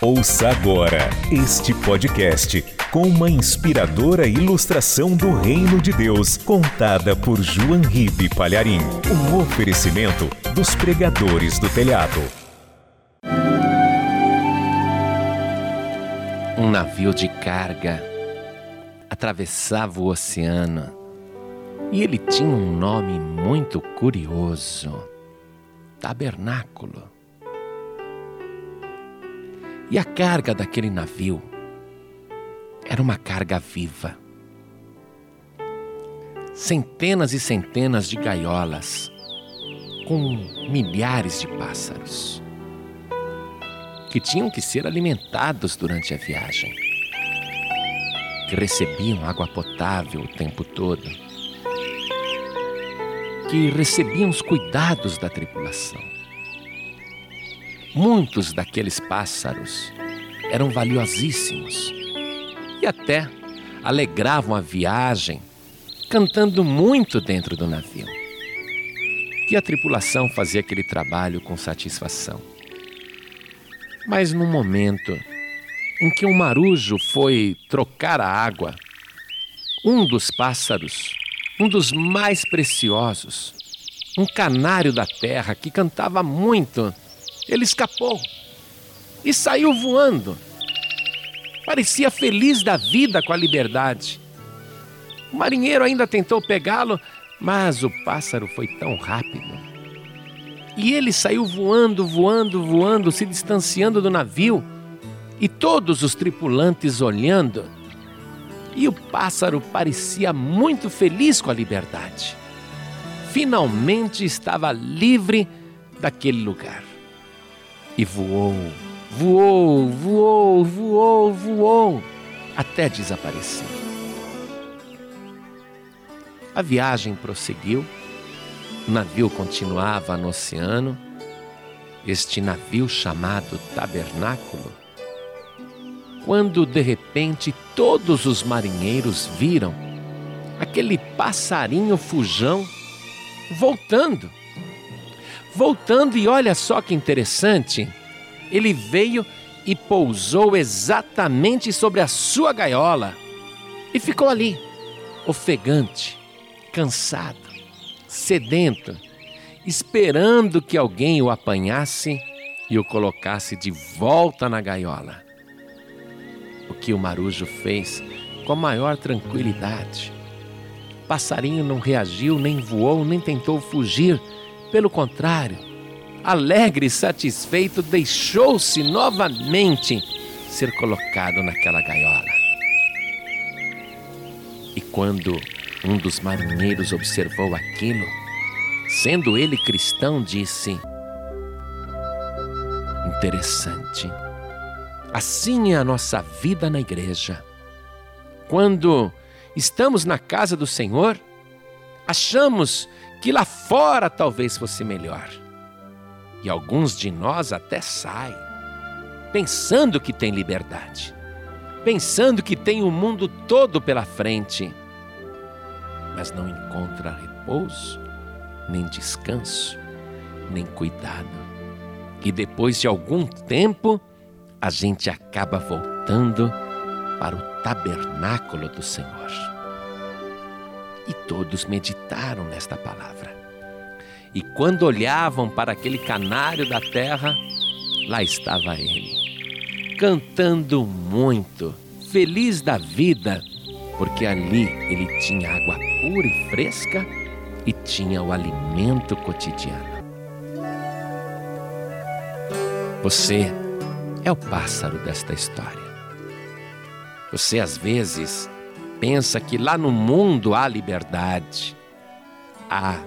Ouça agora este podcast com uma inspiradora ilustração do Reino de Deus, contada por João Ribe Palharim. Um oferecimento dos pregadores do telhado. Um navio de carga atravessava o oceano e ele tinha um nome muito curioso: Tabernáculo. E a carga daquele navio era uma carga viva. Centenas e centenas de gaiolas com milhares de pássaros que tinham que ser alimentados durante a viagem, que recebiam água potável o tempo todo, que recebiam os cuidados da tripulação. Muitos daqueles pássaros eram valiosíssimos e até alegravam a viagem, cantando muito dentro do navio. E a tripulação fazia aquele trabalho com satisfação. Mas no momento em que um marujo foi trocar a água, um dos pássaros, um dos mais preciosos, um canário da terra que cantava muito, ele escapou e saiu voando. Parecia feliz da vida com a liberdade. O marinheiro ainda tentou pegá-lo, mas o pássaro foi tão rápido. E ele saiu voando, voando, voando, se distanciando do navio, e todos os tripulantes olhando. E o pássaro parecia muito feliz com a liberdade. Finalmente estava livre daquele lugar e voou, voou, voou, voou, voou, até desaparecer. A viagem prosseguiu, o navio continuava no oceano, este navio chamado Tabernáculo, quando de repente todos os marinheiros viram aquele passarinho fujão voltando Voltando, e olha só que interessante, ele veio e pousou exatamente sobre a sua gaiola e ficou ali, ofegante, cansado, sedento, esperando que alguém o apanhasse e o colocasse de volta na gaiola. O que o marujo fez com a maior tranquilidade. O passarinho não reagiu, nem voou, nem tentou fugir pelo contrário, alegre e satisfeito, deixou-se novamente ser colocado naquela gaiola. E quando um dos marinheiros observou aquilo, sendo ele cristão, disse: Interessante. Assim é a nossa vida na igreja. Quando estamos na casa do Senhor, achamos que lá fora talvez fosse melhor. E alguns de nós até saem, pensando que tem liberdade, pensando que tem o mundo todo pela frente, mas não encontra repouso, nem descanso, nem cuidado. E depois de algum tempo, a gente acaba voltando para o tabernáculo do Senhor. E todos meditaram nesta palavra. E quando olhavam para aquele canário da terra, lá estava ele, cantando muito, feliz da vida, porque ali ele tinha água pura e fresca e tinha o alimento cotidiano. Você é o pássaro desta história. Você às vezes pensa que lá no mundo há liberdade, há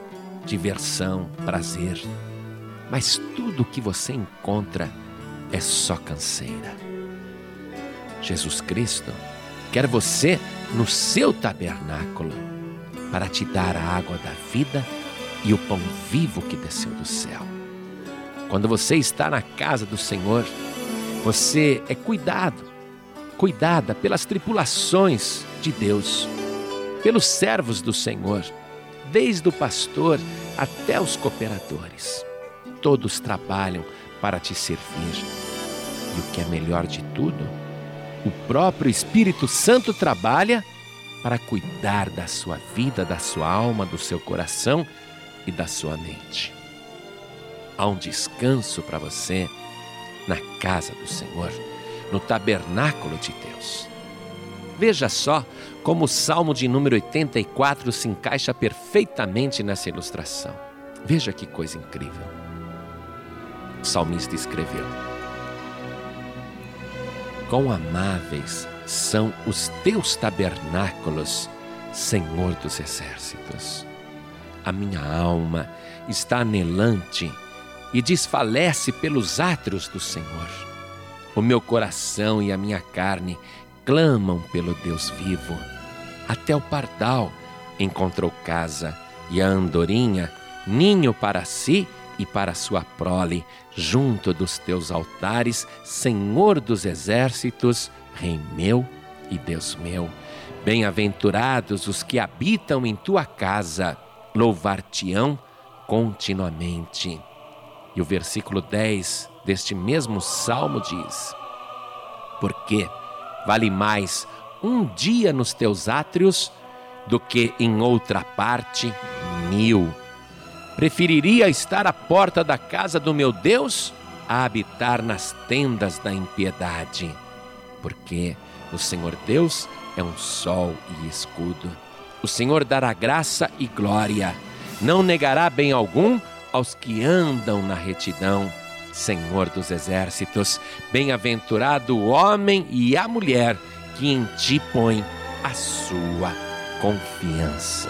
diversão, prazer, mas tudo o que você encontra é só canseira. Jesus Cristo quer você no seu tabernáculo para te dar a água da vida e o pão vivo que desceu do céu. Quando você está na casa do Senhor, você é cuidado, cuidada pelas tripulações de Deus, pelos servos do Senhor, desde o pastor até os cooperadores. Todos trabalham para te servir. E o que é melhor de tudo, o próprio Espírito Santo trabalha para cuidar da sua vida, da sua alma, do seu coração e da sua mente. Há um descanso para você na casa do Senhor, no tabernáculo de Deus. Veja só como o Salmo de número 84 se encaixa perfeitamente nessa ilustração. Veja que coisa incrível. O salmista escreveu: Quão amáveis são os teus tabernáculos, Senhor dos exércitos. A minha alma está anelante e desfalece pelos átrios do Senhor. O meu coração e a minha carne clamam pelo Deus vivo. Até o pardal encontrou casa e a andorinha ninho para si e para sua prole, junto dos teus altares, Senhor dos exércitos, Rei meu e Deus meu. Bem-aventurados os que habitam em tua casa, louvar-te-ão continuamente. E o versículo 10 deste mesmo salmo diz: Porque vale mais um dia nos teus átrios do que em outra parte mil. Preferiria estar à porta da casa do meu Deus a habitar nas tendas da impiedade, porque o Senhor Deus é um sol e escudo. O Senhor dará graça e glória, não negará bem algum aos que andam na retidão. Senhor dos exércitos, bem-aventurado o homem e a mulher que em ti põe a sua confiança.